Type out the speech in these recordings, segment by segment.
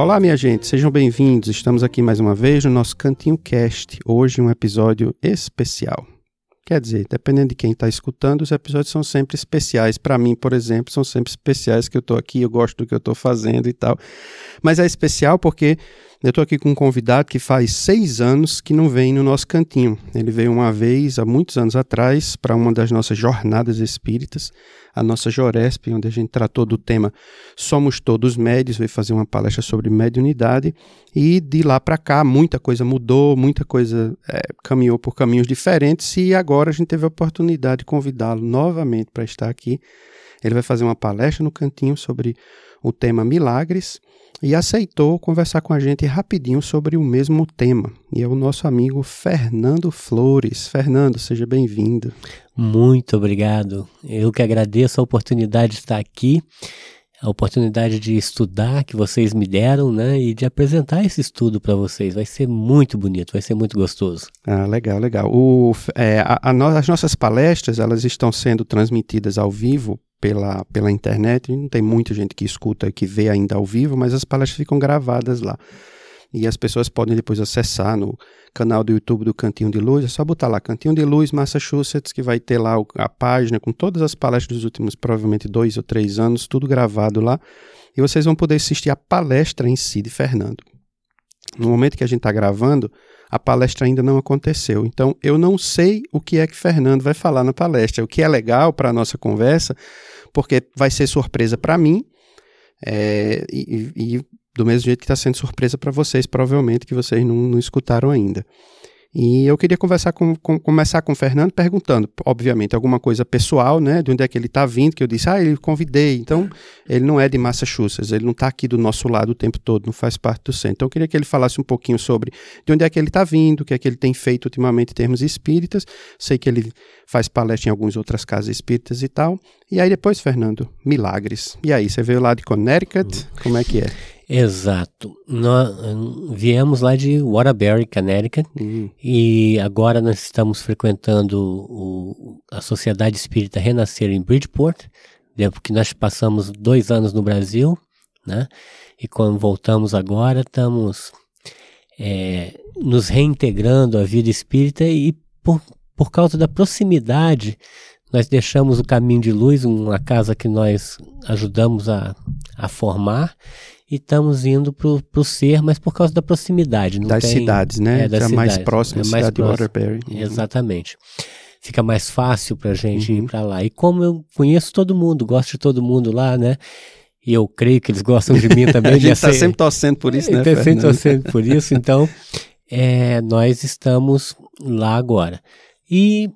Olá, minha gente, sejam bem-vindos. Estamos aqui mais uma vez no nosso Cantinho Cast. Hoje, um episódio especial. Quer dizer, dependendo de quem está escutando, os episódios são sempre especiais. Para mim, por exemplo, são sempre especiais que eu estou aqui, eu gosto do que eu estou fazendo e tal. Mas é especial porque eu estou aqui com um convidado que faz seis anos que não vem no nosso cantinho. Ele veio uma vez, há muitos anos atrás, para uma das nossas jornadas espíritas, a nossa Joresp, onde a gente tratou do tema Somos Todos Médios, veio fazer uma palestra sobre mediunidade. E de lá para cá, muita coisa mudou, muita coisa é, caminhou por caminhos diferentes. E agora a gente teve a oportunidade de convidá-lo novamente para estar aqui. Ele vai fazer uma palestra no cantinho sobre o tema milagres e aceitou conversar com a gente rapidinho sobre o mesmo tema. E é o nosso amigo Fernando Flores. Fernando, seja bem-vindo. Muito obrigado. Eu que agradeço a oportunidade de estar aqui, a oportunidade de estudar que vocês me deram, né, e de apresentar esse estudo para vocês. Vai ser muito bonito, vai ser muito gostoso. Ah, legal, legal. O, é, a, a no, as nossas palestras elas estão sendo transmitidas ao vivo pela, pela internet. Não tem muita gente que escuta e que vê ainda ao vivo, mas as palestras ficam gravadas lá. E as pessoas podem depois acessar no canal do YouTube do Cantinho de Luz. É só botar lá Cantinho de Luz Massachusetts, que vai ter lá a página com todas as palestras dos últimos, provavelmente, dois ou três anos, tudo gravado lá. E vocês vão poder assistir a palestra em si de Fernando. No momento que a gente está gravando, a palestra ainda não aconteceu. Então, eu não sei o que é que Fernando vai falar na palestra. O que é legal para a nossa conversa, porque vai ser surpresa para mim, é, e, e, do mesmo jeito que está sendo surpresa para vocês, provavelmente, que vocês não, não escutaram ainda. E eu queria conversar com, com, começar com o Fernando perguntando, obviamente, alguma coisa pessoal, né? De onde é que ele está vindo, que eu disse, ah, ele convidei. Então, ele não é de Massachusetts, ele não está aqui do nosso lado o tempo todo, não faz parte do centro. Então, eu queria que ele falasse um pouquinho sobre de onde é que ele está vindo, o que é que ele tem feito ultimamente em termos espíritas. Sei que ele faz palestra em algumas outras casas espíritas e tal. E aí depois, Fernando, milagres. E aí, você veio lá de Connecticut, como é que é? Exato. Nós viemos lá de Waterbury, Connecticut, uhum. e agora nós estamos frequentando o, a Sociedade Espírita Renascer em Bridgeport, porque nós passamos dois anos no Brasil, né? E quando voltamos agora, estamos é, nos reintegrando à vida espírita e por, por causa da proximidade, nós deixamos o Caminho de Luz, uma casa que nós ajudamos a, a formar, e estamos indo para o ser, mas por causa da proximidade. das tem, cidades, né? É, das cidades, mais próximo, é mais cidade próximo, de Waterbury. Uhum. Exatamente. Fica mais fácil para a gente uhum. ir para lá. E como eu conheço todo mundo, gosto de todo mundo lá, né? E eu creio que eles gostam de mim também. a gente está sempre torcendo por isso, né? Está sempre torcendo por isso. Então, é, nós estamos lá agora. E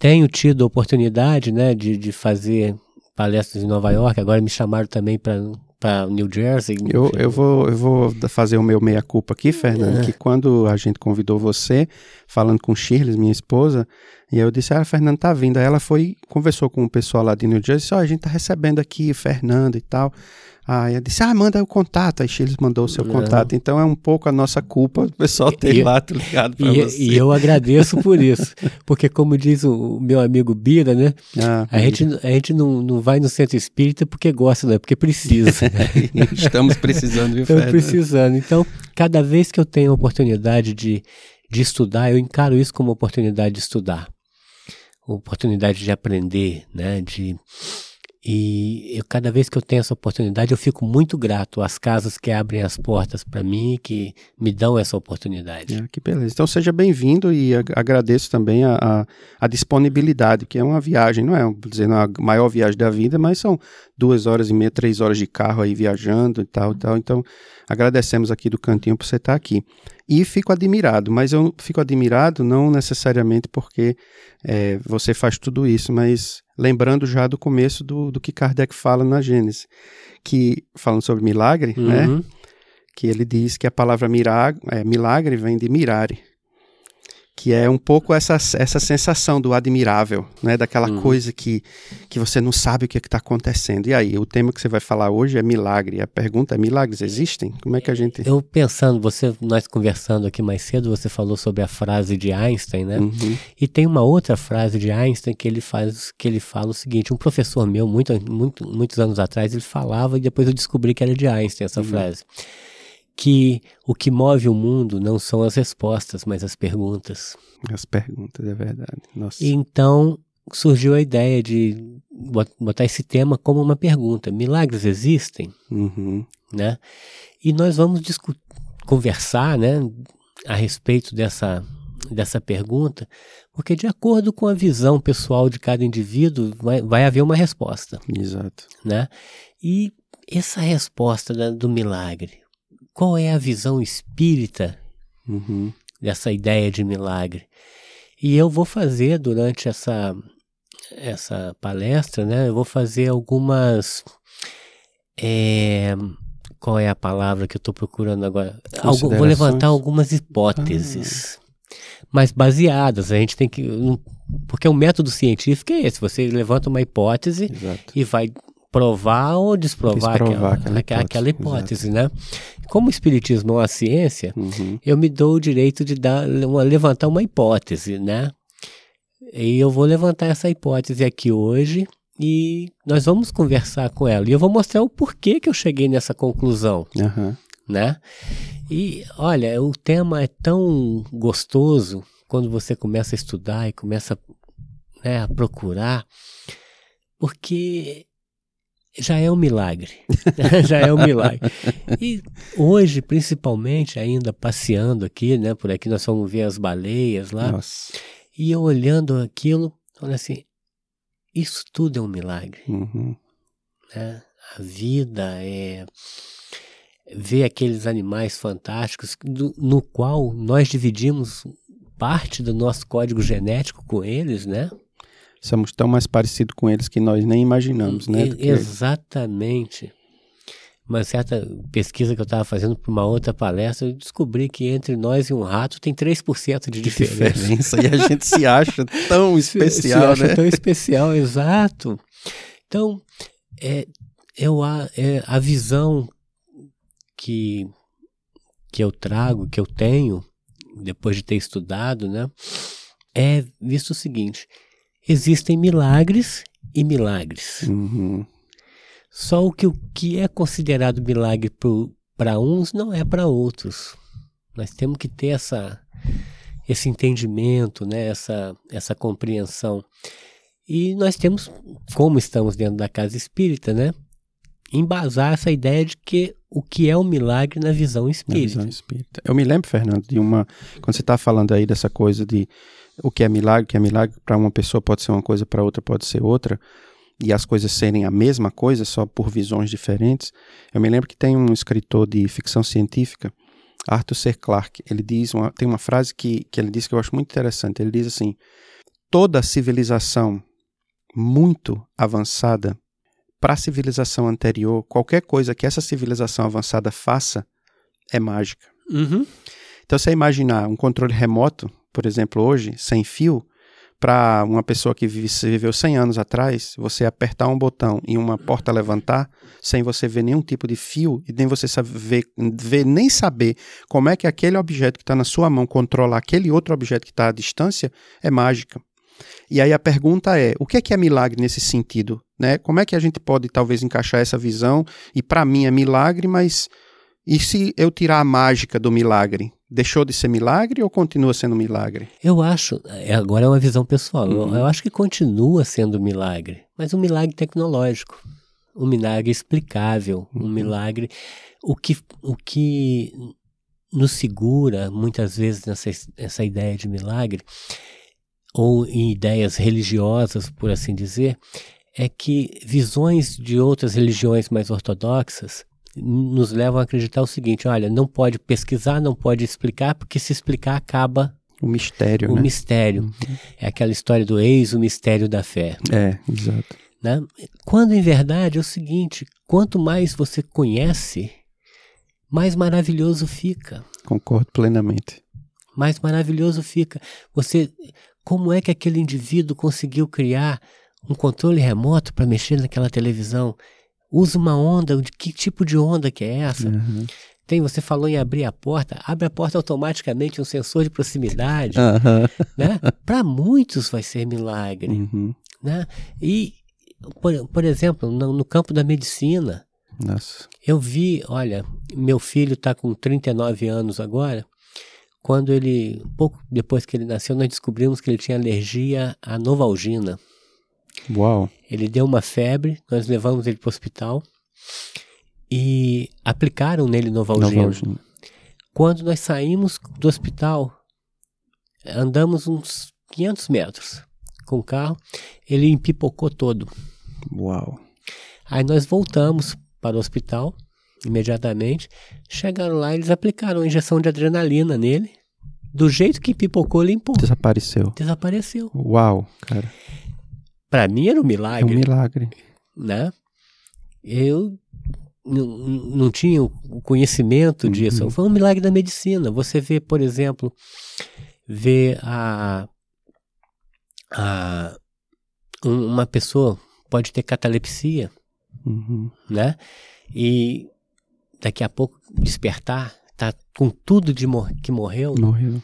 tenho tido a oportunidade, né, de, de fazer palestras em Nova York. Agora me chamaram também para para New Jersey. Eu, eu, vou, eu vou fazer o meu meia-culpa aqui, Fernando, é. que quando a gente convidou você, falando com Shirley, minha esposa, e eu disse, ah, a Fernanda tá vindo. Aí ela foi, conversou com o pessoal lá de New Jersey, disse, ó, oh, a gente tá recebendo aqui o Fernando e tal. Aí eu disse, ah, manda o contato. Aí Chiles mandou o seu contato. Então é um pouco a nossa culpa o pessoal ter e, lá, tá ligado pra e, você. E eu agradeço por isso. Porque como diz o, meu amigo Bira, né? Ah, a, gente, a gente não, não vai no centro espírita porque gosta, não é porque precisa. Estamos precisando, viu, Estamos precisando. Então, cada vez que eu tenho a oportunidade de, de estudar, eu encaro isso como oportunidade de estudar. Oportunidade de aprender, né? De e eu, cada vez que eu tenho essa oportunidade, eu fico muito grato às casas que abrem as portas para mim, que me dão essa oportunidade. É, que beleza. Então seja bem-vindo e agradeço também a, a, a, disponibilidade, que é uma viagem, não é dizer, a maior viagem da vida, mas são duas horas e meia, três horas de carro aí viajando e tal, e tal. Então agradecemos aqui do cantinho por você estar aqui. E fico admirado, mas eu fico admirado não necessariamente porque é, você faz tudo isso, mas lembrando já do começo do, do que Kardec fala na Gênesis, que falando sobre milagre, né? Uhum. Que ele diz que a palavra mirag, é, milagre vem de mirare, que é um pouco essa, essa sensação do admirável, né? Daquela Uhum. coisa que, que você não sabe o que está acontecendo. E aí, o tema que você vai falar hoje é milagre. A pergunta é: milagres existem? Como é que a gente. Eu pensando, você, nós conversando aqui mais cedo, você falou sobre a frase de Einstein, né? Uhum, E tem uma outra frase de Einstein que ele faz, que ele fala o seguinte: um professor meu, muito, muito, muitos anos atrás, ele falava e depois eu descobri que era de Einstein essa frase. Que o que move o mundo não são as respostas, mas as perguntas. As perguntas, é verdade. Nossa. Então surgiu a ideia de bot- botar esse tema como uma pergunta: milagres existem? Uhum, né? E nós vamos conversar, né, a respeito dessa dessa pergunta, porque de acordo com a visão pessoal de cada indivíduo vai, vai haver uma resposta, exato. né? E essa resposta da- do milagre, qual é a visão espírita Uhum, dessa ideia de milagre? E eu vou fazer durante essa essa palestra, né? Eu vou fazer algumas é, qual é a palavra que eu estou procurando agora? Vou levantar algumas hipóteses, mas baseadas. A gente tem que, porque o método científico é esse. Você levanta uma hipótese exato. e vai provar ou desprovar, Desprovar aquela, aquela aquela, aquela hipótese, hipótese, né? Como o espiritismo é uma ciência, Uhum, eu me dou o direito de dar, uma- levantar uma hipótese, né? E eu vou levantar essa hipótese aqui hoje e nós vamos conversar com ela. E eu vou mostrar o porquê que eu cheguei nessa conclusão, aham, né? E olha, o tema é tão gostoso quando você começa a estudar e começa né, a procurar, porque já é um milagre. já é um milagre. E hoje, principalmente, ainda passeando aqui, né? Por aqui nós fomos ver as baleias lá. Nossa. E eu olhando aquilo, falando assim, isso tudo é um milagre. Uhum, Né? A vida é ver aqueles animais fantásticos do- no qual nós dividimos parte do nosso código genético com eles, né? Somos tão mais parecidos com eles que nós nem imaginamos, né? E- Exatamente. Uma certa pesquisa que eu estava fazendo para uma outra palestra, eu descobri que entre nós e um rato tem 3% de de diferença. diferença. e a gente se acha tão Se- especial, se acha né? tão especial, exato. Então, é, eu, a, é, a visão que, que eu trago, que eu tenho, depois de ter estudado, né, é visto o seguinte: existem milagres e milagres. Uhum, Só o que, o que é considerado milagre para uns não é para outros. Nós temos que ter essa, esse entendimento, né? essa, essa compreensão. E nós temos, como estamos dentro da casa espírita, né? embasar essa ideia de que o que é um milagre na visão na espírita. visão espírita. Eu me lembro, Fernando, de uma. Quando você está falando aí dessa coisa de o que é milagre, o que é milagre, para uma pessoa pode ser uma coisa, para outra pode ser outra, e as coisas serem a mesma coisa, só por visões diferentes. Eu me lembro que tem um escritor de ficção científica, Arthur C. Clarke, ele diz uma, tem uma frase que, que ele diz que eu acho muito interessante. Ele diz assim: toda civilização muito avançada para a civilização anterior, qualquer coisa que essa civilização avançada faça é mágica. Uhum. Então, você imaginar um controle remoto, por exemplo, hoje, sem fio, para uma pessoa que vive, viveu 100 anos atrás, você apertar um botão e uma porta levantar, sem você ver nenhum tipo de fio e nem você saber, ver, nem saber como é que aquele objeto que está na sua mão controla aquele outro objeto que está à distância, é mágica. E aí a pergunta é, o que é que é milagre nesse sentido? Né? Como é que a gente pode talvez encaixar essa visão? E para mim é milagre, mas e se eu tirar a mágica do milagre? Deixou de ser milagre ou continua sendo milagre? Eu acho, é, agora é uma visão pessoal, eu- Uhum. eu acho que continua sendo um milagre, mas um milagre tecnológico, um milagre explicável, um Uhum. milagre. O que, o que nos segura muitas vezes nessa, essa ideia de milagre, ou em ideias religiosas, por assim dizer, é que visões de outras religiões mais ortodoxas nos levam a acreditar o seguinte: olha, não pode pesquisar, não pode explicar, porque se explicar acaba O mistério, o né? mistério. Uhum. É aquela história do eis o mistério da fé. É, exato. Né? Quando em verdade é o seguinte: quanto mais você conhece, mais maravilhoso fica. Concordo plenamente. Mais maravilhoso fica. Você, como é que aquele indivíduo conseguiu criar um controle remoto para mexer naquela televisão? Usa uma onda, de que tipo de onda que é essa? Uhum. Tem, você falou em abrir a porta, abre a porta automaticamente, um sensor de proximidade, Uhum. né? Para muitos vai ser milagre, Uhum. né? E, por, por exemplo, no, no campo da medicina, Nossa. eu vi, olha, meu filho está com 39 anos agora. Quando ele, pouco depois que ele nasceu, nós descobrimos que ele tinha alergia à novalgina. Uau. Ele deu uma febre, nós levamos ele para o hospital e aplicaram nele novalgina. Novalgina. Quando nós saímos do hospital, andamos uns 500 metros com o carro, ele empipocou todo. Uau. Aí nós voltamos para o hospital imediatamente. Chegaram lá, eles aplicaram a injeção de adrenalina nele. Do jeito que pipocou, limpou. Desapareceu. Desapareceu. Uau, cara. Para mim era um É um milagre, milagre. né? Eu não, tinha o conhecimento disso. Uhum. Foi um milagre da medicina. Você vê, por exemplo, vê a, a um- uma pessoa pode ter catalepsia, Uhum. né? E daqui a pouco despertar, tá com tudo de mor que morreu. Morreu.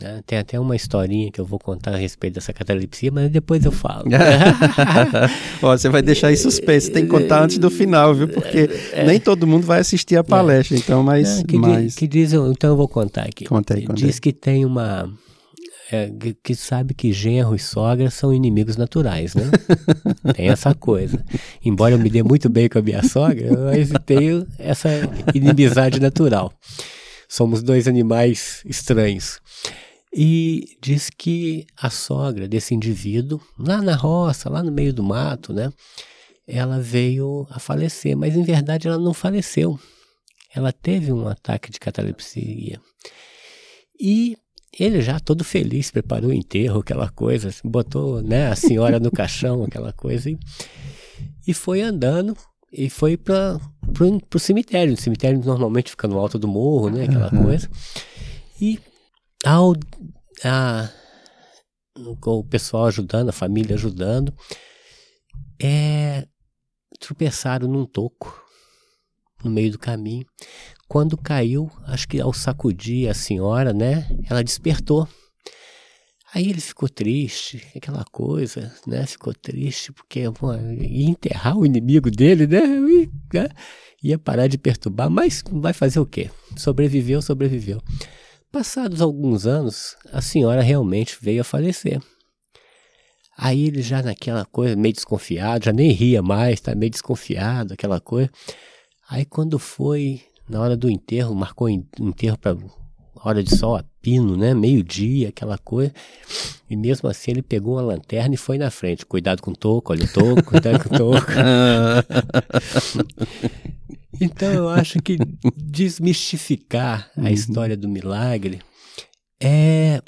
Né? Tem até uma historinha que eu vou contar a respeito dessa catalepsia, mas depois eu falo. Ó, você vai deixar em suspense, tem que contar antes do final, viu? Porque nem todo mundo vai assistir a palestra, então, mas. É, que, mas... que diz, então eu vou contar aqui. Conta aí, conta diz aí. que tem uma. é, que, que sabe que genro e sogra são inimigos naturais, né? tem essa coisa. Embora eu me dê muito bem com a minha sogra, mas tenho essa inimizade natural. Somos dois animais estranhos. E diz que a sogra desse indivíduo, lá na roça, lá no meio do mato, né? Ela veio a falecer, mas em verdade ela não faleceu. Ela teve um ataque de catalepsia. E ele já todo feliz preparou o enterro, aquela coisa, botou né, a senhora no caixão, aquela coisa, e, e foi andando e foi para o cemitério. O cemitério normalmente fica no alto do morro, né, aquela Aham. coisa. E ao, a, com o pessoal ajudando, a família ajudando, é, tropeçaram num toco no meio do caminho. Quando caiu, acho que ao sacudir a senhora, né, ela despertou. Aí ele ficou triste, aquela coisa, né? Ficou triste porque pô, ia enterrar o inimigo dele, né? Né? Ia parar de perturbar, mas vai fazer o quê? Sobreviveu, sobreviveu. Passados alguns anos, a senhora realmente veio a falecer. Aí ele já naquela coisa, meio desconfiado, já nem ria mais, tá meio desconfiado, aquela coisa. Aí quando foi na hora do enterro, marcou en- enterro para hora de sol a pino, né? Meio-dia, aquela coisa. E mesmo assim ele pegou uma lanterna e foi na frente. Cuidado com o toco, olha o toco, cuidado com o toco. Então eu acho que desmistificar a Uhum. história do milagre é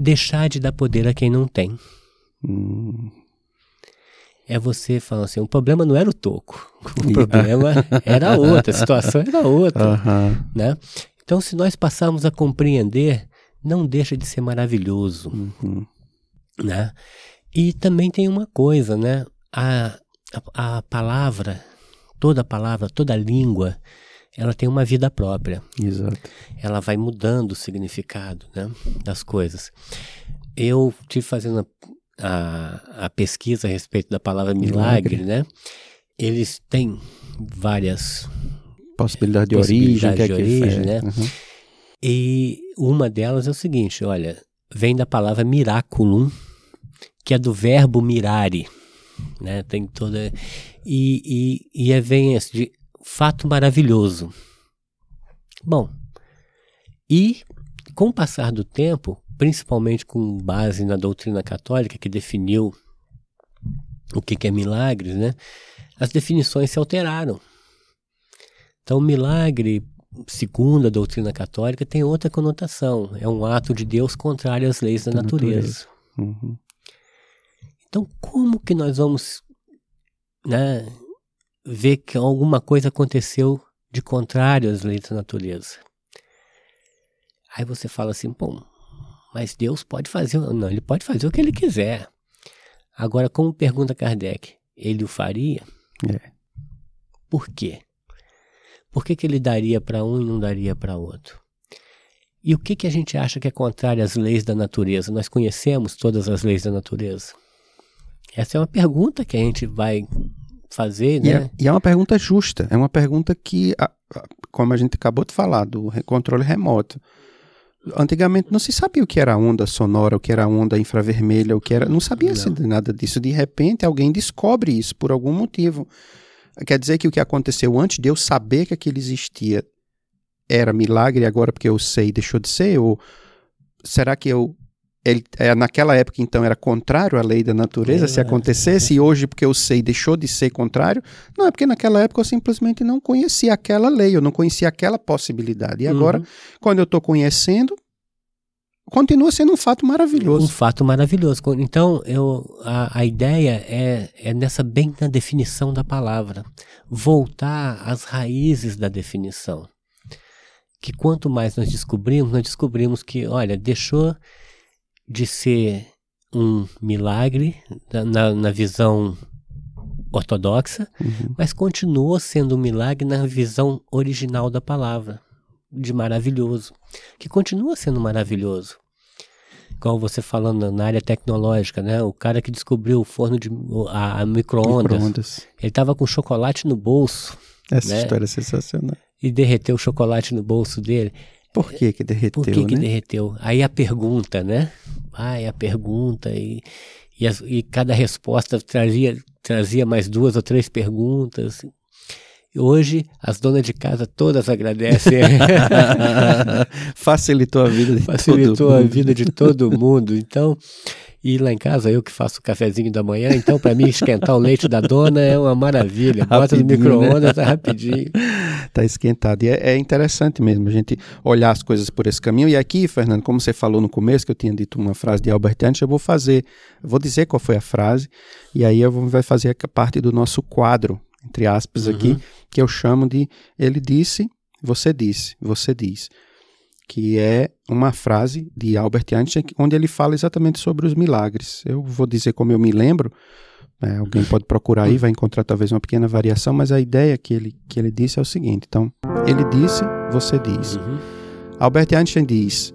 deixar de dar poder a quem não tem. Hum, É você falando assim, o problema não era o toco, o problema era outra, a situação era outra, Aham. né? Então se nós passarmos a compreender, não deixa de ser maravilhoso, Uhum. né? E também tem uma coisa, né? A, a, a palavra, toda palavra, toda língua, ela tem uma vida própria. Exato. ela vai mudando o significado né, das coisas. Eu tive fazendo a, a, a pesquisa a respeito da palavra milagre, Milagre. né? Eles têm várias Possibilidade de origem, é Possibilidade de origem, é? né? Uhum. e uma delas é o seguinte, olha, vem da palavra miraculum, que é do verbo mirare, né? Tem toda e, e, e é, vem esse de fato maravilhoso. Bom, e com o passar do tempo, principalmente com base na doutrina católica que definiu o que, que é milagres, né? As definições se alteraram. Então, milagre segundo a doutrina católica, tem outra conotação. É um ato de Deus contrário às leis da, da natureza. natureza. Uhum. Então, como que nós vamos né, ver que alguma coisa aconteceu de contrário às leis da natureza? Aí você fala assim, bom, mas Deus pode fazer, não, ele pode fazer o que ele quiser. Agora, como pergunta Kardec, ele o faria? É. Por quê? Por que, que ele daria para um e não daria para outro? E o que, que a gente acha que é contrário às leis da natureza? Nós conhecemos todas as leis da natureza? Essa é uma pergunta que a gente vai fazer, né? E é, e é uma pergunta justa. É uma pergunta que, como a gente acabou de falar, do controle remoto. Antigamente não se sabia o que era onda sonora, o que era onda infravermelha, o que era. Não sabia-se nada disso. De repente alguém descobre isso por algum motivo. Quer dizer que o que aconteceu antes de eu saber que aquilo existia era milagre agora porque eu sei deixou de ser? Ou será que eu ele, é, naquela época, então, era contrário à lei da natureza, é, se acontecesse, é. e hoje, porque eu sei, deixou de ser contrário. Não, é porque naquela época eu simplesmente não conhecia aquela lei, eu não conhecia aquela possibilidade. E agora, uhum. quando eu estou conhecendo, continua sendo um fato maravilhoso. Um fato maravilhoso. Então, eu, a, a ideia é, é nessa bem na definição da palavra. Voltar às raízes da definição. Que quanto mais nós descobrimos, nós descobrimos que, olha, deixou de ser um milagre na, na visão ortodoxa, uhum. mas continuou sendo um milagre na visão original da palavra, de maravilhoso, que continua sendo maravilhoso. Igual você falando na área tecnológica, né? O cara que descobriu o forno de a, a micro-ondas, micro ele estava com chocolate no bolso. Essa né? história é sensacional. E derreteu o chocolate no bolso dele. Por que que derreteu, Por que né? que derreteu? Aí a pergunta, né? Ai, a pergunta e, e, as, e cada resposta trazia, trazia mais duas ou três perguntas. Hoje as donas de casa todas agradecem. Facilitou a vida de Facilitou todo mundo. a vida de todo mundo. Então, e lá em casa, eu que faço o cafezinho da manhã, então para mim esquentar o leite da dona é uma maravilha. Bota no né? micro-ondas, né? tá rapidinho. Tá esquentado. E é, é, interessante mesmo a gente olhar as coisas por esse caminho. E aqui, Fernando, como você falou no começo, que eu tinha dito uma frase de Albert Einstein, eu vou fazer, vou dizer qual foi a frase, e aí eu vou, vai fazer a parte do nosso quadro, entre aspas, uhum. aqui, que eu chamo de Ele disse, você disse, você diz que é uma frase de Albert Einstein, onde ele fala exatamente sobre os milagres. Eu vou dizer como eu me lembro, né, alguém pode procurar aí, vai encontrar talvez uma pequena variação, mas a ideia que ele, que ele disse é o seguinte: então, ele disse, você diz. Uhum. Albert Einstein diz: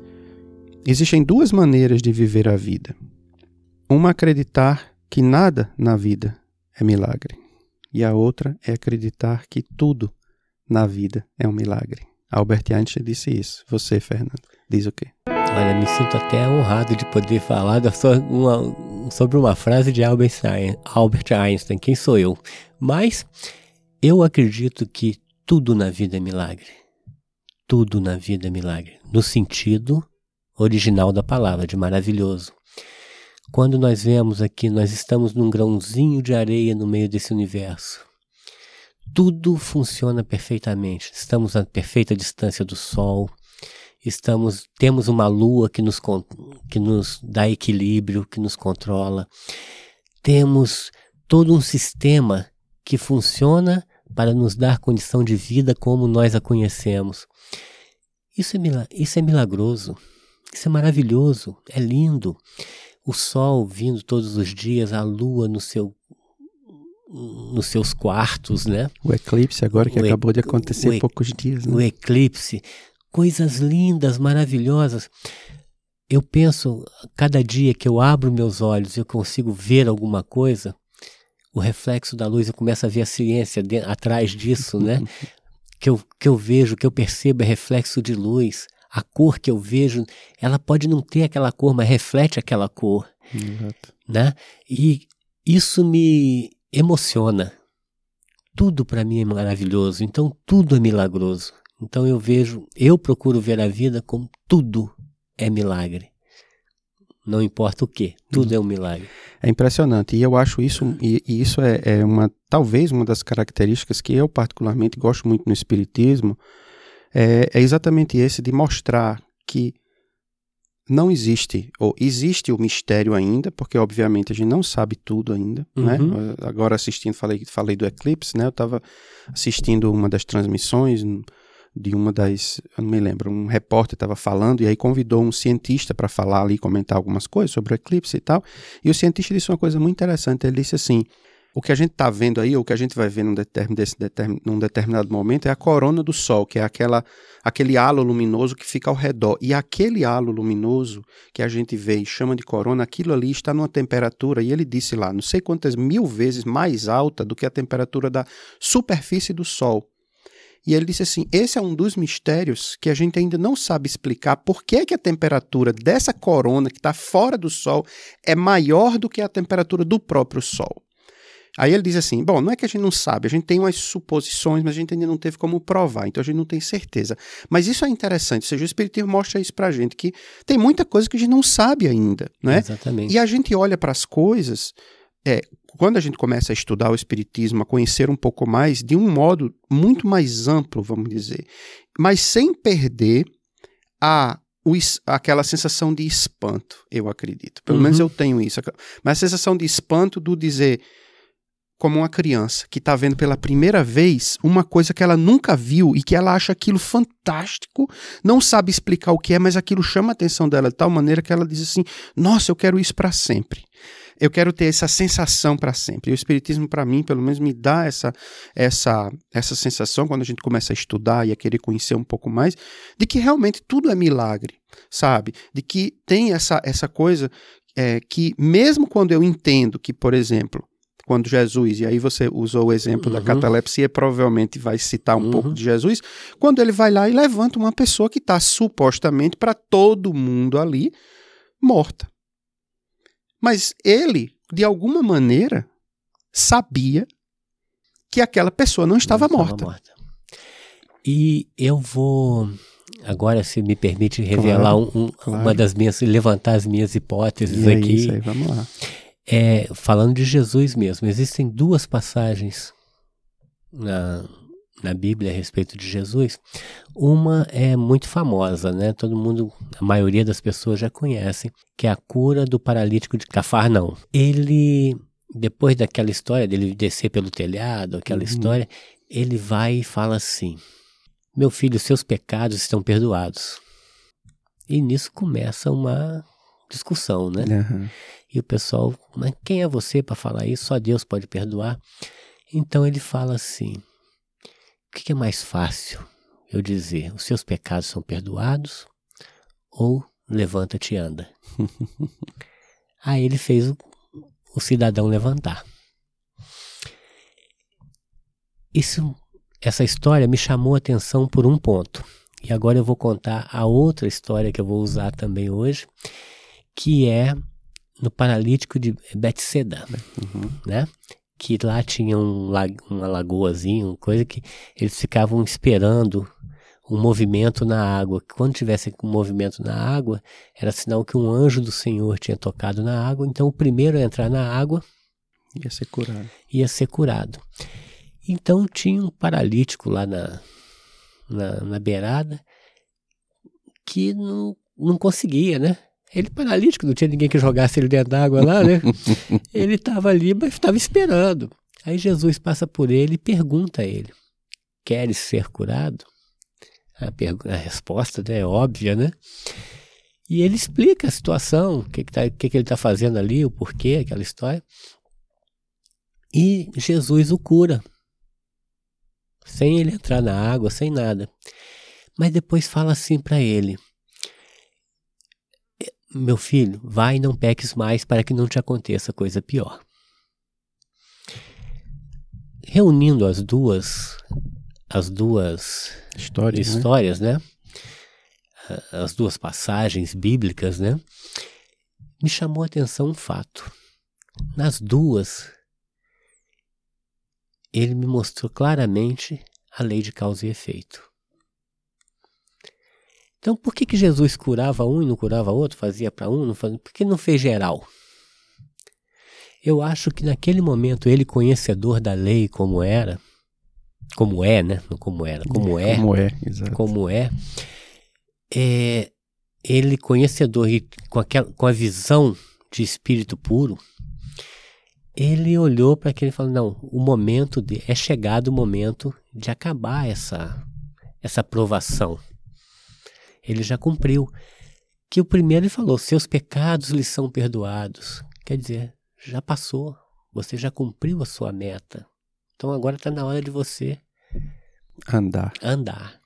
existem duas maneiras de viver a vida. Uma acreditar que nada na vida é milagre, e a outra é acreditar que tudo na vida é um milagre. Albert Einstein disse isso. Você, Fernando, diz o quê? Olha, me sinto até honrado de poder falar uma, sobre uma frase de Albert Einstein. Quem sou eu? Mas eu acredito que tudo na vida é milagre. Tudo na vida é milagre. No sentido original da palavra, de maravilhoso. Quando nós vemos aqui, nós estamos num grãozinho de areia no meio desse universo tudo funciona perfeitamente. Estamos a perfeita distância do Sol. Estamos, temos uma lua que nos, que nos dá equilíbrio, que nos controla. Temos todo um sistema que funciona para nos dar condição de vida como nós a conhecemos. Isso é, isso é milagroso, isso é maravilhoso, é lindo. O sol vindo todos os dias, a lua no seu nos seus quartos, né? O eclipse agora que o acabou de acontecer há poucos dias. Né? O eclipse, coisas lindas, maravilhosas. Eu penso, cada dia que eu abro meus olhos e eu consigo ver alguma coisa, o reflexo da luz, eu começo a ver a ciência de, atrás disso, né? que, eu, que eu vejo, que eu percebo é reflexo de luz. A cor que eu vejo, ela pode não ter aquela cor, mas reflete aquela cor. Exato. Né? E isso me, emociona. Tudo para mim é maravilhoso, então tudo é milagroso. Então eu vejo, eu procuro ver a vida como tudo é milagre. Não importa o que, tudo é um milagre. É impressionante. E eu acho isso, e, e isso é, é, uma, talvez uma das características que eu particularmente gosto muito no Espiritismo, é, é exatamente esse de mostrar que não existe, ou existe o mistério ainda, porque obviamente a gente não sabe tudo ainda, né? uhum. né? Agora assistindo, falei, falei do eclipse, né? Eu estava assistindo uma das transmissões de uma das, eu não me lembro, um repórter estava falando e aí convidou um cientista para falar ali, comentar algumas coisas sobre o eclipse e tal. E o cientista disse uma coisa muito interessante. Ele disse assim: o que a gente está vendo aí, ou que a gente vai ver num, determin, determin, num determinado momento, é a corona do Sol, que é aquela, aquele halo luminoso que fica ao redor. E aquele halo luminoso que a gente vê e chama de corona, aquilo ali está numa temperatura, e ele disse lá, não sei quantas mil vezes mais alta do que a temperatura da superfície do Sol. E ele disse assim: esse é um dos mistérios que a gente ainda não sabe explicar por que, que a temperatura dessa corona que está fora do Sol é maior do que a temperatura do próprio Sol. Aí ele diz assim: bom, não é que a gente não sabe, a gente tem umas suposições, mas a gente ainda não teve como provar, então a gente não tem certeza. Mas isso é interessante, ou seja, o Espiritismo mostra isso pra gente, que tem muita coisa que a gente não sabe ainda, não é? Exatamente. E a gente olha para as coisas, é, quando a gente começa a estudar o Espiritismo, a conhecer um pouco mais, de um modo muito mais amplo, vamos dizer, mas sem perder a o, aquela sensação de espanto, eu acredito. Pelo uhum. menos eu tenho isso. Mas a sensação de espanto do dizer, como uma criança que está vendo pela primeira vez uma coisa que ela nunca viu e que ela acha aquilo fantástico, não sabe explicar o que é, mas aquilo chama a atenção dela de tal maneira que ela diz assim: Nossa, eu quero isso para sempre. Eu quero ter essa sensação para sempre. E o Espiritismo, para mim, pelo menos, me dá essa, essa, essa sensação, quando a gente começa a estudar e a querer conhecer um pouco mais, de que realmente tudo é milagre, sabe? De que tem essa, essa coisa é, que, mesmo quando eu entendo que, por exemplo, quando Jesus, e aí você usou o exemplo uhum. da catalepsia, provavelmente vai citar um uhum. pouco de Jesus, quando ele vai lá e levanta uma pessoa que está supostamente para todo mundo ali morta. Mas ele, de alguma maneira, sabia que aquela pessoa não estava, não morta. estava morta. E eu vou agora, se me permite revelar claro, um, claro. uma das minhas, levantar as minhas hipóteses e aqui. É isso aí, vamos lá é, falando de Jesus mesmo, existem duas passagens na, na Bíblia a respeito de Jesus. Uma é muito famosa, né? Todo mundo, a maioria das pessoas já conhecem, que é a cura do paralítico de Cafarnaum. Ele, depois daquela história dele descer pelo telhado, aquela uhum. história, ele vai e fala assim: Meu filho, seus pecados estão perdoados. E nisso começa uma discussão, né? Uhum. E o pessoal, mas quem é você para falar isso? Só Deus pode perdoar. Então ele fala assim: o que é mais fácil eu dizer? Os seus pecados são perdoados ou levanta-te e anda? Aí ele fez o, o cidadão levantar. Isso, essa história me chamou a atenção por um ponto. E agora eu vou contar a outra história que eu vou usar também hoje, que é no paralítico de Betseda, uhum. né? Que lá tinha um, uma lagoazinha, uma coisa que eles ficavam esperando um movimento na água. Quando tivesse um movimento na água, era sinal que um anjo do Senhor tinha tocado na água. Então, o primeiro a entrar na água ia ser curado. Ia ser curado. Então, tinha um paralítico lá na, na, na beirada que não, não conseguia, né? Ele paralítico, não tinha ninguém que jogasse ele dentro d'água lá, né? ele estava ali, mas estava esperando. Aí Jesus passa por ele e pergunta a ele: Queres ser curado? A, a resposta né, é óbvia, né? E ele explica a situação, o que, que, tá, que, que ele está fazendo ali, o porquê, aquela história. E Jesus o cura. Sem ele entrar na água, sem nada. Mas depois fala assim para ele: meu filho, vai e não peques mais para que não te aconteça coisa pior. Reunindo as duas as duas histórias, né? histórias né? né? As duas passagens bíblicas, né? Me chamou a atenção um fato. Nas duas, ele me mostrou claramente a lei de causa e efeito. Então, por que, que Jesus curava um e não curava outro, fazia para um, não fazia, por que não fez geral? Eu acho que naquele momento ele, conhecedor da lei como era, como é, né? Não como era, como é. Como é, exato. Como é. é ele conhecedor e com, aquela, com a visão de espírito puro, ele olhou para aquele e falou: não, o momento de, é chegado o momento de acabar essa essa provação. Ele já cumpriu. Que o primeiro ele falou: seus pecados lhe são perdoados. Quer dizer, já passou. Você já cumpriu a sua meta. Então agora está na hora de você andar. Andar.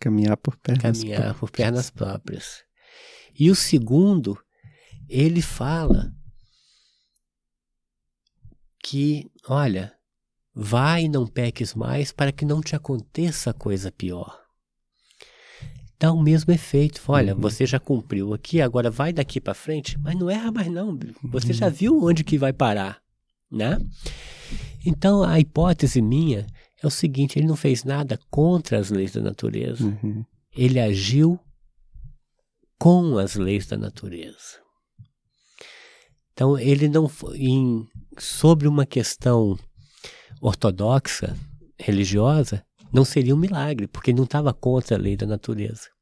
Caminhar por pernas Caminhar próprias. por pernas próprias. E o segundo, ele fala que, olha, vai e não peques mais para que não te aconteça coisa pior. Dá o mesmo efeito. Olha, uhum. você já cumpriu aqui, agora vai daqui para frente, mas não erra mais não. Você uhum. já viu onde que vai parar, né? Então a hipótese minha é o seguinte: ele não fez nada contra as leis da natureza. Uhum. Ele agiu com as leis da natureza. Então ele não em sobre uma questão ortodoxa, religiosa, não seria um milagre, porque ele não estava contra a lei da natureza.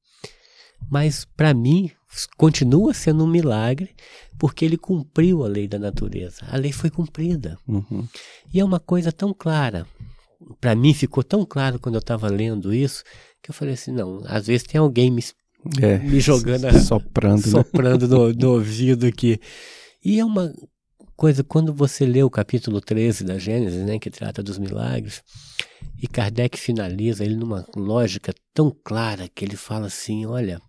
Mas para mim continua sendo um milagre, porque ele cumpriu a lei da natureza. A lei foi cumprida. Uhum. E é uma coisa tão clara. Para mim ficou tão claro quando eu estava lendo isso, que eu falei assim, não, às vezes tem alguém me, é, me jogando, soprando, soprando né? no, no ouvido aqui. E é uma coisa, quando você lê o capítulo 13 da Gênesis, né, que trata dos milagres, e Kardec finaliza ele numa lógica tão clara que ele fala assim: olha,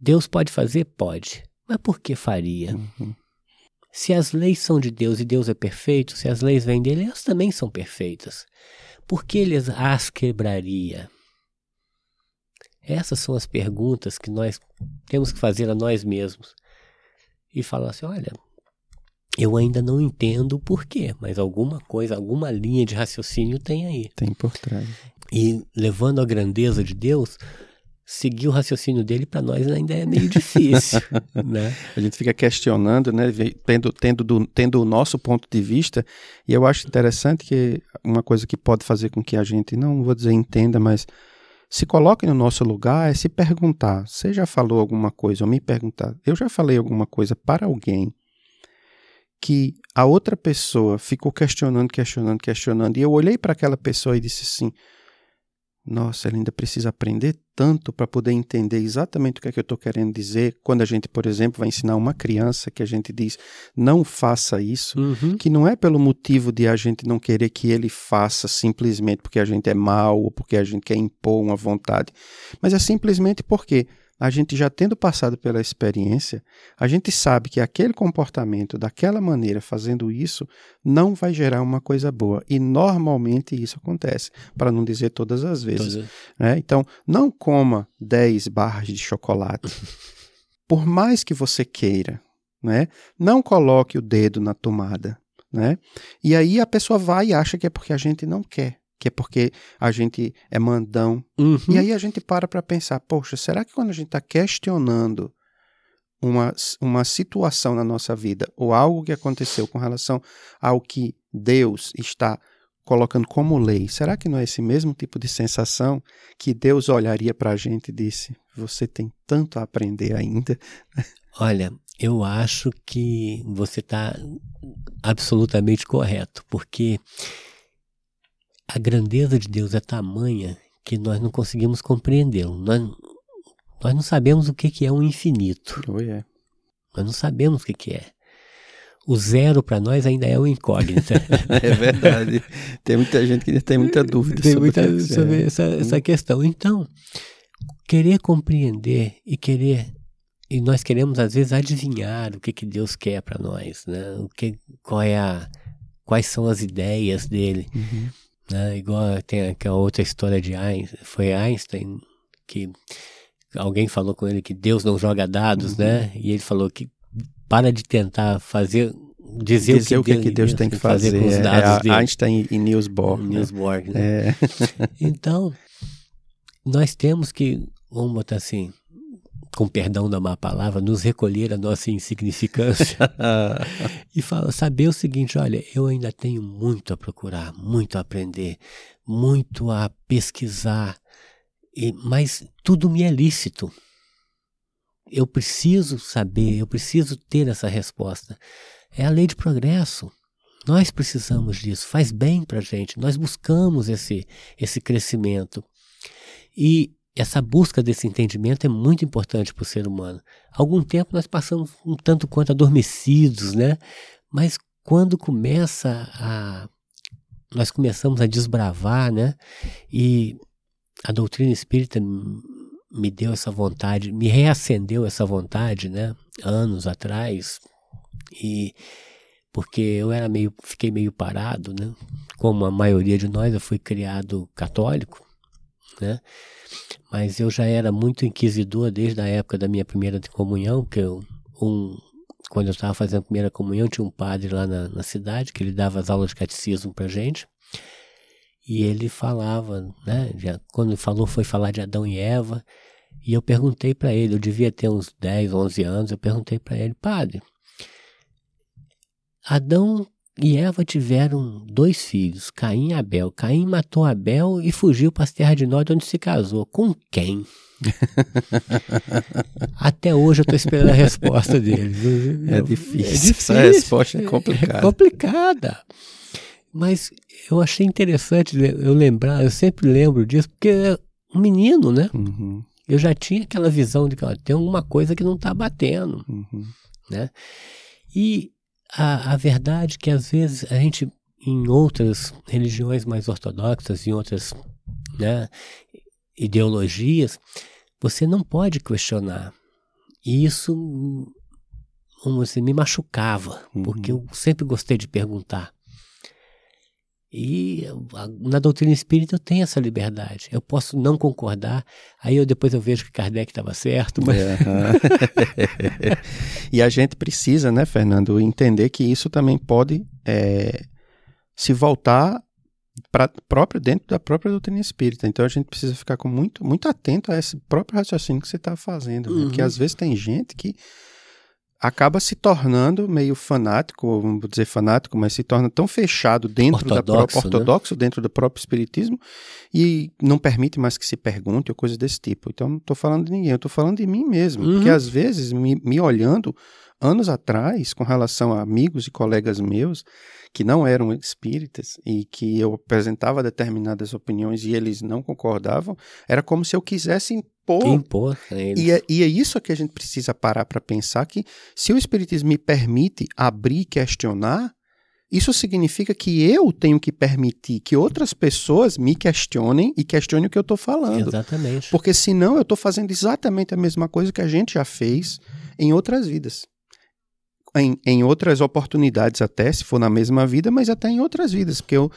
Deus pode fazer? Pode. Mas por que faria? Uhum. Se as leis são de Deus e Deus é perfeito, se as leis vêm dele, elas também são perfeitas. Por que ele as quebraria? Essas são as perguntas que nós temos que fazer a nós mesmos. E falar assim: olha, eu ainda não entendo o porquê, mas alguma coisa, alguma linha de raciocínio tem aí. Tem por trás. E levando a grandeza de Deus, seguir o raciocínio dele para nós ainda é meio difícil, né? A gente fica questionando, né, tendo, tendo, do, tendo o nosso ponto de vista, e eu acho interessante que uma coisa que pode fazer com que a gente, não vou dizer entenda, mas se coloque no nosso lugar é se perguntar, você já falou alguma coisa, ou me perguntar, eu já falei alguma coisa para alguém que a outra pessoa ficou questionando, questionando, questionando, e eu olhei para aquela pessoa e disse assim: Nossa, ela ainda precisa aprender tanto para poder entender exatamente o que é que eu estou querendo dizer. Quando a gente, por exemplo, vai ensinar uma criança que a gente diz não faça isso, uhum. que não é pelo motivo de a gente não querer que ele faça simplesmente porque a gente é mal ou porque a gente quer impor uma vontade, mas é simplesmente porque a gente já tendo passado pela experiência, a gente sabe que aquele comportamento, daquela maneira, fazendo isso, não vai gerar uma coisa boa. E normalmente isso acontece, para não dizer todas as vezes. Todas. Né? Então, não coma 10 barras de chocolate. Por mais que você queira, né? não coloque o dedo na tomada. Né? E aí a pessoa vai e acha que é porque a gente não quer que é porque a gente é mandão. Uhum. E aí a gente para para pensar, poxa, será que quando a gente está questionando uma, uma situação na nossa vida ou algo que aconteceu com relação ao que Deus está colocando como lei, será que não é esse mesmo tipo de sensação que Deus olharia para a gente e disse: Você tem tanto a aprender ainda? Olha, eu acho que você está absolutamente correto, porque a grandeza de Deus é tamanha que nós não conseguimos compreendê-lo. Nós, nós não sabemos o que, que é um infinito. Oh, yeah. Nós não sabemos o que, que é. O zero para nós ainda é uma incógnita. é verdade. Tem muita gente que tem muita dúvida tem sobre, muita, sobre essa, essa questão. Então, querer compreender e querer e nós queremos às vezes adivinhar o que, que Deus quer para nós, né? O que, qual é a, quais são as ideias dele. Uhum. Né? Igual tem aquela outra história de Einstein, foi Einstein que alguém falou com ele que Deus não joga dados, uhum. né? E ele falou que para de tentar fazer dizer, dizer o que, o que, Deus, que Deus tem que fazer, fazer com os é, dados é, Einstein e Niels Bohr. Né? Niels Bohr, né? É. então, nós temos que, vamos botar assim, com perdão da má palavra, nos recolher a nossa insignificância e fala, saber o seguinte, olha, eu ainda tenho muito a procurar, muito a aprender, muito a pesquisar, e, mas tudo me é lícito. Eu preciso saber, eu preciso ter essa resposta. É a lei de progresso. Nós precisamos disso, faz bem para a gente, nós buscamos esse, esse crescimento. E essa busca desse entendimento é muito importante para o ser humano. Algum tempo nós passamos um tanto quanto adormecidos, né? Mas quando começa a nós começamos a desbravar, né? E a doutrina espírita me deu essa vontade, me reacendeu essa vontade, né? Anos atrás. E porque eu era meio, fiquei meio parado, né? Como a maioria de nós, eu fui criado católico, né? Mas eu já era muito inquisidor desde a época da minha primeira comunhão, que eu, um, quando eu estava fazendo a primeira comunhão, tinha um padre lá na, na cidade que ele dava as aulas de catecismo para gente. E ele falava, né? Já, quando falou, foi falar de Adão e Eva. E eu perguntei para ele, eu devia ter uns 10, 11 anos, eu perguntei para ele, padre, Adão e Eva tiveram dois filhos, Caim e Abel. Caim matou Abel e fugiu para as terras de Nod, onde se casou. Com quem? Até hoje eu estou esperando a resposta dele. É difícil. É difícil. Essa resposta é complicada. É complicada. Mas eu achei interessante eu lembrar, eu sempre lembro disso, porque é um menino, né? Uhum. Eu já tinha aquela visão de que ó, tem alguma coisa que não está batendo, uhum. né? E a, a verdade é que às vezes a gente, em outras religiões mais ortodoxas, em outras né, ideologias, você não pode questionar. E isso como assim, me machucava, uhum. porque eu sempre gostei de perguntar. E na doutrina espírita eu tenho essa liberdade. Eu posso não concordar, aí eu depois eu vejo que Kardec estava certo. Mas... É. e a gente precisa, né, Fernando, entender que isso também pode é, se voltar para próprio dentro da própria doutrina espírita. Então a gente precisa ficar com muito, muito atento a esse próprio raciocínio que você está fazendo. Né? Uhum. Porque às vezes tem gente que acaba se tornando meio fanático, vamos dizer fanático, mas se torna tão fechado dentro ortodoxo, da própria ortodoxo, né? dentro do próprio espiritismo e não permite mais que se pergunte ou coisas desse tipo. Então não estou falando de ninguém, eu estou falando de mim mesmo, uhum. porque às vezes me, me olhando anos atrás com relação a amigos e colegas meus que não eram espíritas e que eu apresentava determinadas opiniões e eles não concordavam, era como se eu quisesse impor. impor e, é, e é isso que a gente precisa parar para pensar que se o espiritismo me permite abrir e questionar, isso significa que eu tenho que permitir que outras pessoas me questionem e questionem o que eu estou falando. Exatamente. Porque senão eu estou fazendo exatamente a mesma coisa que a gente já fez em outras vidas em, em outras oportunidades até, se for na mesma vida, mas até em outras vidas, porque o, o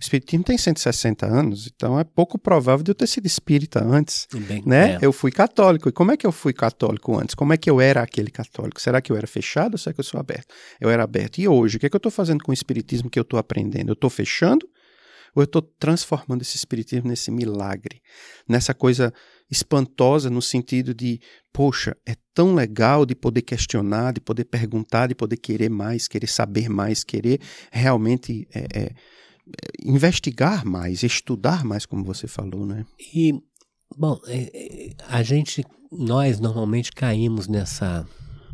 Espiritismo tem 160 anos, então é pouco provável de eu ter sido espírita antes, Bem, né? É. Eu fui católico, e como é que eu fui católico antes? Como é que eu era aquele católico? Será que eu era fechado ou será que eu sou aberto? Eu era aberto. E hoje, o que, é que eu estou fazendo com o Espiritismo que eu estou aprendendo? Eu estou fechando ou eu estou transformando esse Espiritismo nesse milagre, nessa coisa espantosa no sentido de, poxa, é tão legal de poder questionar, de poder perguntar, de poder querer mais, querer saber mais, querer realmente é, é, investigar mais, estudar mais, como você falou, né? E, bom, é, é, a gente, nós normalmente caímos nessa,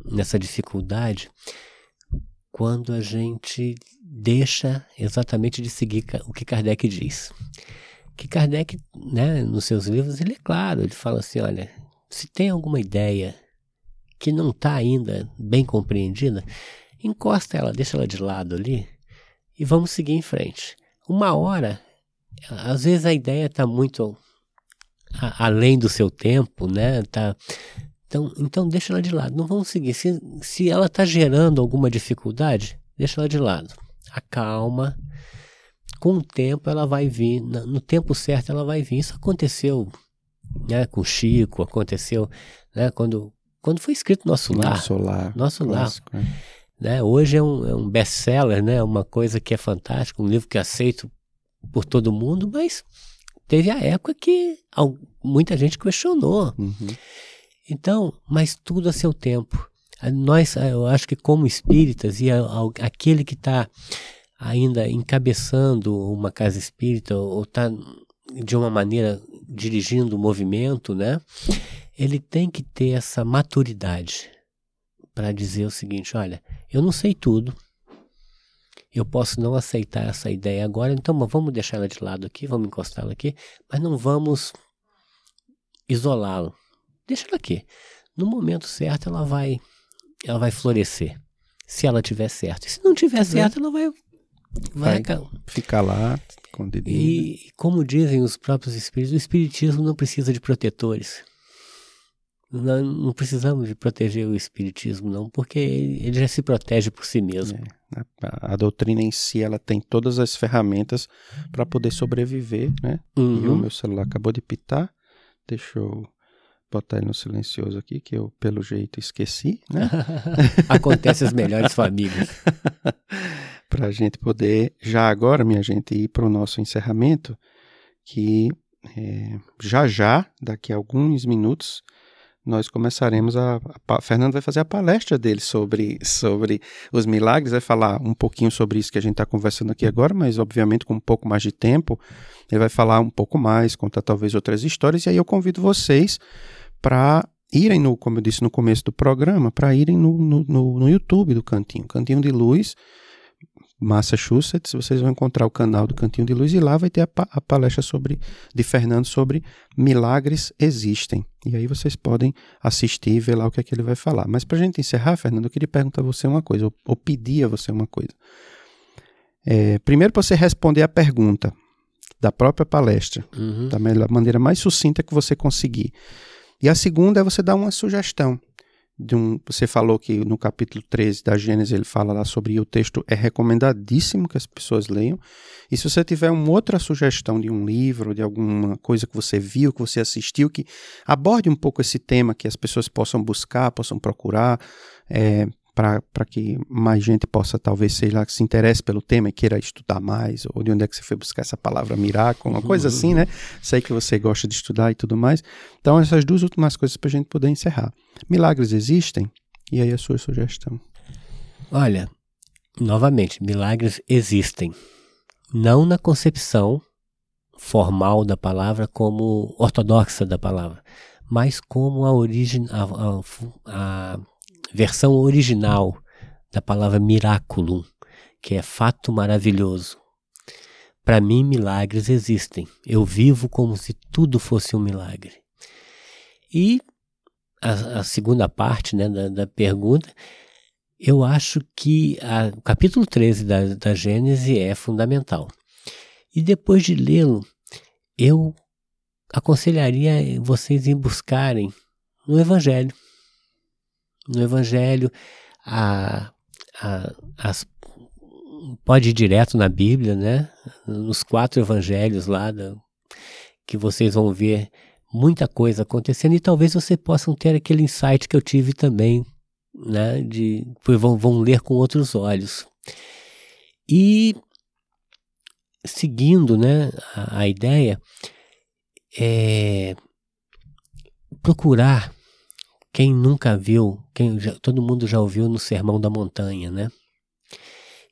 nessa dificuldade quando a gente deixa exatamente de seguir o que Kardec diz que Kardec, né, nos seus livros, ele é claro, ele fala assim, olha, se tem alguma ideia que não está ainda bem compreendida, encosta ela, deixa ela de lado ali e vamos seguir em frente. Uma hora, às vezes a ideia está muito a, além do seu tempo, né? Tá, então, então deixa ela de lado, não vamos seguir. Se, se ela está gerando alguma dificuldade, deixa ela de lado. Acalma, com o tempo ela vai vir, no tempo certo ela vai vir. Isso aconteceu né, com Chico, aconteceu né, quando, quando foi escrito Nosso Lar. Nosso Lar. Nosso Lar. É. Né, hoje é um, é um best-seller, né, uma coisa que é fantástica, um livro que é aceito por todo mundo, mas teve a época que muita gente questionou. Uhum. Então, mas tudo a seu tempo. Nós, eu acho que como espíritas e aquele que está ainda encabeçando uma casa espírita ou está de uma maneira dirigindo o movimento, né? Ele tem que ter essa maturidade para dizer o seguinte: olha, eu não sei tudo, eu posso não aceitar essa ideia agora, então vamos deixar ela de lado aqui, vamos encostá-la aqui, mas não vamos isolá-lo. Deixa ela aqui. No momento certo, ela vai, ela vai florescer. Se ela tiver certo. E se não tiver certo, ela vai, vai, vai ficar lá escondidinho. E como dizem os próprios espíritos, o espiritismo não precisa de protetores. Não, não, precisamos de proteger o espiritismo, não, porque ele, ele já se protege por si mesmo. É, a, a, doutrina em si, ela tem todas as ferramentas para poder sobreviver, né? Uhum. E o meu celular acabou de pitar. Deixa eu botar ele no silencioso aqui, que eu, pelo jeito, esqueci, né? Acontece as melhores famílias. Para a gente poder, já agora, minha gente, ir para o nosso encerramento, que é, já já, daqui a alguns minutos, nós começaremos a, a, Fernando vai fazer a palestra dele sobre, sobre os milagres, vai falar um pouquinho sobre isso que a gente está conversando aqui agora, mas obviamente com um pouco mais de tempo, ele vai falar um pouco mais, contar talvez outras histórias, e aí eu convido vocês para irem no, como eu disse no começo do programa, para irem no, no, no, no YouTube do Cantinho, Cantinho de Luz, Massachusetts, vocês vão encontrar o canal do Cantinho de Luz e lá vai ter a, a, palestra sobre, de Fernando sobre milagres existem. E aí vocês podem assistir e ver lá o que é que ele vai falar. Mas para a gente encerrar, Fernando, eu queria perguntar a você uma coisa, ou, ou pedir a você uma coisa. É, primeiro, para você responder a pergunta da própria palestra, uhum. da maneira mais sucinta que você conseguir. E a segunda é você dar uma sugestão um, você falou que no capítulo 13 da Gênesis ele fala lá sobre o texto é recomendadíssimo que as pessoas leiam. E se você tiver uma outra sugestão de um livro, de alguma coisa que você viu, que você assistiu, que aborde um pouco esse tema, que as pessoas possam buscar, possam procurar, é, para que mais gente possa, talvez, sei lá, que se interesse pelo tema e queira estudar mais, ou de onde é que você foi buscar essa palavra miracle, uma coisa assim, né? Sei que você gosta de estudar e tudo mais. Então, essas duas últimas coisas para a gente poder encerrar. Milagres existem? E aí a sua sugestão? Olha, novamente, milagres existem. Não na concepção formal da palavra como ortodoxa da palavra, mas como a origem, a, a, a versão original da palavra miraculum, que é fato maravilhoso. Para mim, milagres existem. Eu vivo como se tudo fosse um milagre. E a, a segunda parte né, da, da, pergunta, eu acho que a, o capítulo 13 da, da Gênese é fundamental. E depois de lê-lo, eu aconselharia vocês em buscarem no Evangelho no Evangelho, a, a, as, pode ir direto na Bíblia, né? Nos quatro Evangelhos lá, da, que vocês vão ver muita coisa acontecendo e talvez vocês possam ter aquele insight que eu tive também, né? De, vão, vão ler com outros olhos. E seguindo, né? A, a ideia é procurar quem nunca viu, quem já, todo mundo já ouviu no Sermão da Montanha, né?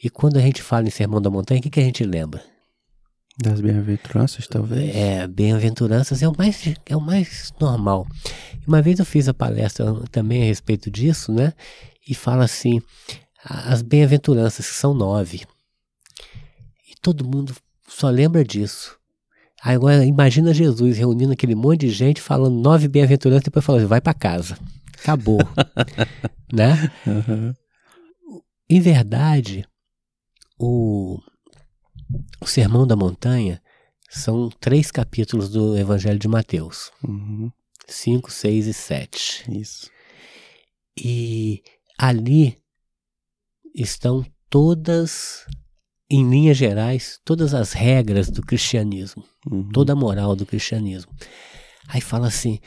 E quando a gente fala em Sermão da Montanha, o que, que a gente lembra? Das bem-aventuranças, talvez. É, bem-aventuranças é o mais é o mais normal. Uma vez eu fiz a palestra também a respeito disso, né? E fala assim, as bem-aventuranças que são nove. E todo mundo só lembra disso. Agora imagina Jesus reunindo aquele monte de gente falando nove bem-aventuranças e depois falando vai para casa. Acabou. né? Uhum. Em verdade, o, o Sermão da Montanha são três capítulos do Evangelho de Mateus. Uhum. Cinco, seis e sete. Isso. E ali estão todas, em linhas gerais, todas as regras do cristianismo, uhum. toda a moral do cristianismo. Aí fala assim: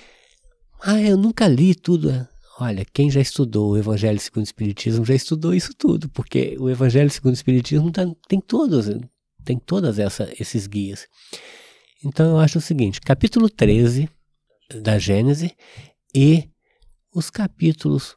ah, eu nunca li tudo. Olha, quem já estudou o Evangelho segundo o Espiritismo já estudou isso tudo, porque o Evangelho segundo o Espiritismo tá, tem todos, tem todas essa, esses guias. Então eu acho o seguinte, capítulo 13 da Gênese e os capítulos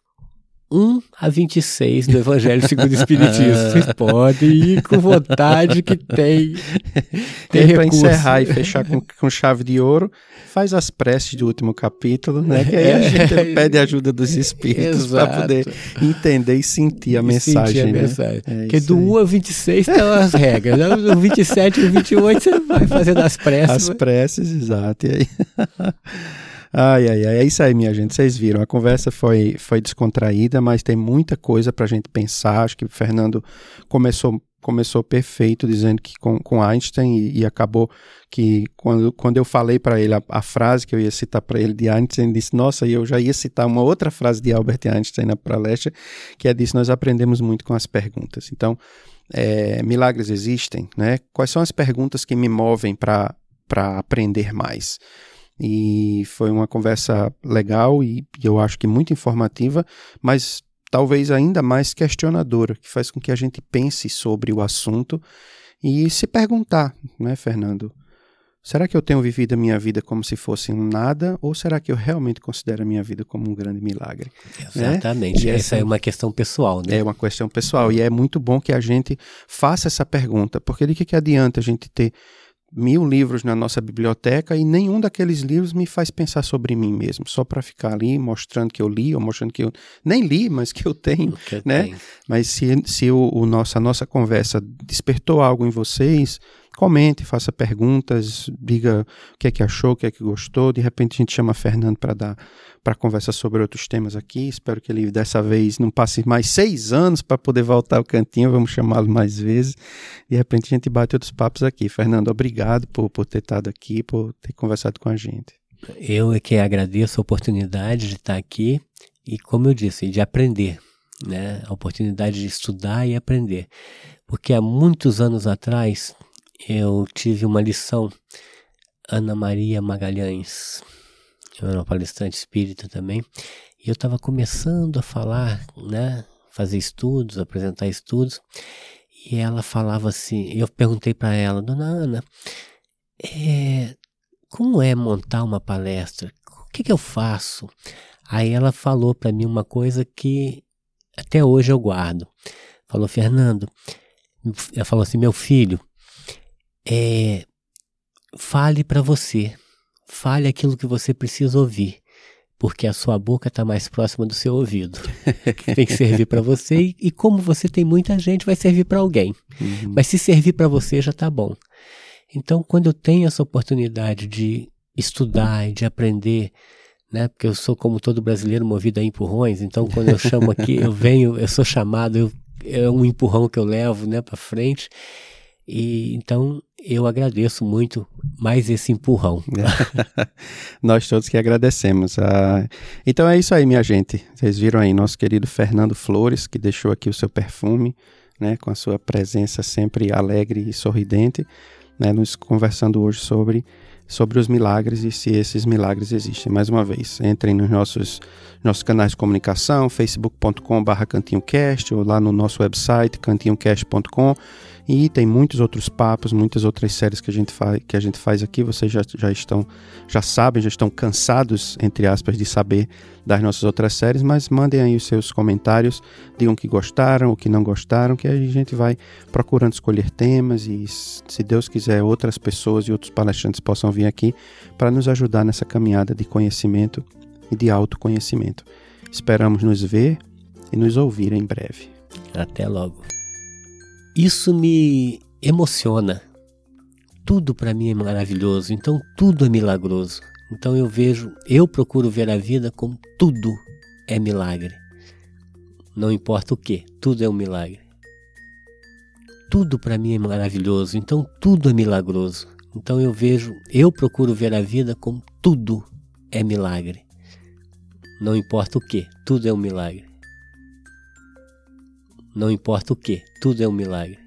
1 a 26 do Evangelho segundo o Espiritismo. Vocês podem ir com vontade que tem. tem para encerrar e fechar com, com chave de ouro, faz as preces do último capítulo, né? Que aí a é. gente pede a ajuda dos espíritos para poder entender e sentir a e mensagem. Sentir a né? mensagem. É Porque do aí. 1 a 26 estão as regras. Né? Do 27 e 28 você vai fazendo as preces. As preces, exato. E aí. Ai, ai, ai. É isso aí, minha gente. Vocês viram. A conversa foi, foi descontraída, mas tem muita coisa para a gente pensar. Acho que o Fernando começou começou perfeito dizendo que com, com Einstein e, e acabou que quando, quando eu falei para ele a, a, frase que eu ia citar para ele de Einstein, ele disse, nossa, eu já ia citar uma outra frase de Albert Einstein na palestra, que é disso, nós aprendemos muito com as perguntas. Então, é, milagres existem, né? Quais são as perguntas que me movem para aprender mais? E foi uma conversa legal e, e eu acho que muito informativa, mas talvez ainda mais questionadora, que faz com que a gente pense sobre o assunto e se perguntar, né, Fernando? Será que eu tenho vivido a minha vida como se fosse um nada ou será que eu realmente considero a minha vida como um grande milagre? Né? Exatamente. Né? Essa é uma questão pessoal, né? É uma questão pessoal e é muito bom que a gente faça essa pergunta, porque de que, que adianta a gente ter mil livros na nossa biblioteca e nenhum daqueles livros me faz pensar sobre mim mesmo, só para ficar ali mostrando que eu li ou mostrando que eu nem li, mas que eu tenho, que né? Tenho. Mas se, se o, o nossa, a nossa conversa despertou algo em vocês, comente, faça perguntas, diga o que é que achou, o que é que gostou. De repente a gente chama Fernando para dar para conversar sobre outros temas aqui. Espero que ele dessa vez não passe mais seis anos para poder voltar ao cantinho. Vamos chamá-lo mais vezes. De repente a gente bate outros papos aqui. Fernando, obrigado por, por ter estado aqui, por ter conversado com a gente. Eu é que agradeço a oportunidade de estar aqui e, como eu disse, de aprender. Né? A oportunidade de estudar e aprender. Porque há muitos anos atrás eu tive uma lição. Ana Maria Magalhães, eu era uma palestrante espírita também, e eu estava começando a falar, né, fazer estudos, apresentar estudos, e ela falava assim, eu perguntei para ela, dona Ana, é, como é montar uma palestra? O que, que eu faço? Aí ela falou para mim uma coisa que até hoje eu guardo. Falou, Fernando, ela falou assim, meu filho, é, fale para você, fale aquilo que você precisa ouvir, porque a sua boca está mais próxima do seu ouvido. tem que servir para você e, e, como você tem muita gente, vai servir para alguém. Uhum. Mas se servir para você já está bom. Então, quando eu tenho essa oportunidade de estudar e de aprender, né? Porque eu sou como todo brasileiro movido a empurrões. Então, quando eu chamo aqui, eu venho, eu sou chamado, eu, é um empurrão que eu levo, né, para frente. E então eu agradeço muito mais esse empurrão. Nós todos que agradecemos. Ah, então é isso aí, minha gente. Vocês viram aí nosso querido Fernando Flores, que deixou aqui o seu perfume, né, com a sua presença sempre alegre e sorridente, né, nos conversando hoje sobre sobre os milagres e se esses milagres existem. Mais uma vez, entrem nos nossos, nossos canais de comunicação, facebook.com.br cantinhocast ou lá no nosso website cantinhocast.com e tem muitos outros papos, muitas outras séries que a gente, faz, que a gente faz aqui. Vocês já, já estão, já sabem, já estão cansados, entre aspas, de saber das nossas outras séries, mas mandem aí os seus comentários, digam que gostaram, o que não gostaram, que a gente vai procurando escolher temas e, se Deus quiser, outras pessoas e outros palestrantes possam vir aqui para nos ajudar nessa caminhada de conhecimento e de autoconhecimento. Esperamos nos ver e nos ouvir em breve. Até logo. Isso me emociona. Tudo para mim é maravilhoso, então tudo é milagroso. Então eu vejo, eu procuro ver a vida como tudo é milagre. Não importa o que, tudo é um milagre. Tudo para mim é maravilhoso, então tudo é milagroso. Então eu vejo, eu procuro ver a vida como tudo é milagre. Não importa o que, tudo é um milagre. Não importa o que, tudo é um milagre.